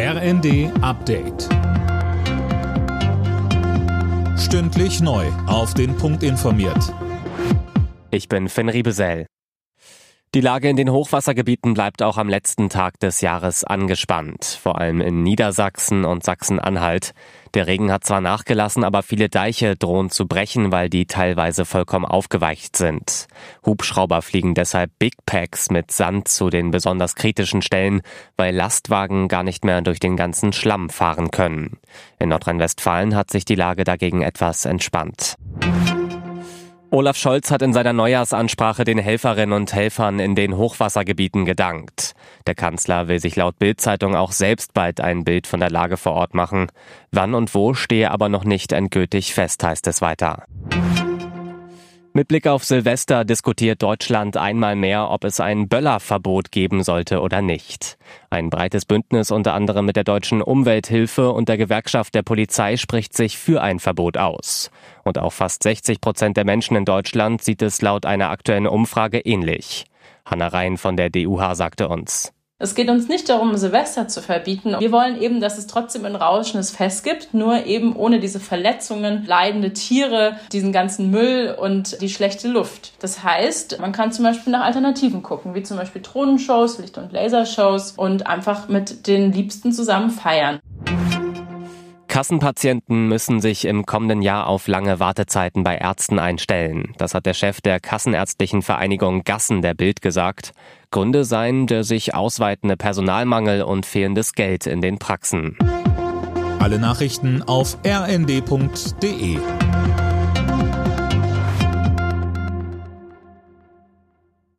RND Update. Stündlich neu. Auf den Punkt informiert. Ich bin Finn Riebesell. Die Lage in den Hochwassergebieten bleibt auch am letzten Tag des Jahres angespannt, vor allem in Niedersachsen und Sachsen-Anhalt. Der Regen hat zwar nachgelassen, aber viele Deiche drohen zu brechen, weil die teilweise vollkommen aufgeweicht sind. Hubschrauber fliegen deshalb Big Packs mit Sand zu den besonders kritischen Stellen, weil Lastwagen gar nicht mehr durch den ganzen Schlamm fahren können. In Nordrhein-Westfalen hat sich die Lage dagegen etwas entspannt. Olaf Scholz hat in seiner Neujahrsansprache den Helferinnen und Helfern in den Hochwassergebieten gedankt. Der Kanzler will sich laut Bild-Zeitung auch selbst bald ein Bild von der Lage vor Ort machen. Wann und wo stehe aber noch nicht endgültig fest, heißt es weiter. Mit Blick auf Silvester diskutiert Deutschland einmal mehr, ob es ein Böllerverbot geben sollte oder nicht. Ein breites Bündnis unter anderem mit der deutschen Umwelthilfe und der Gewerkschaft der Polizei spricht sich für ein Verbot aus. Und auch fast 60 Prozent der Menschen in Deutschland sieht es laut einer aktuellen Umfrage ähnlich. Hanna Rhein von der DUH sagte uns. Es geht uns nicht darum, Silvester zu verbieten. Wir wollen eben, dass es trotzdem ein rauschendes Fest gibt, nur eben ohne diese Verletzungen, leidende Tiere, diesen ganzen Müll und die schlechte Luft. Das heißt, man kann zum Beispiel nach Alternativen gucken, wie zum Beispiel Drohnenshows, Licht- und Lasershows und einfach mit den Liebsten zusammen feiern. Kassenpatienten müssen sich im kommenden Jahr auf lange Wartezeiten bei Ärzten einstellen. Das hat der Chef der Kassenärztlichen Vereinigung Gassen der Bild gesagt. Gründe seien der sich ausweitende Personalmangel und fehlendes Geld in den Praxen. Alle Nachrichten auf rnd.de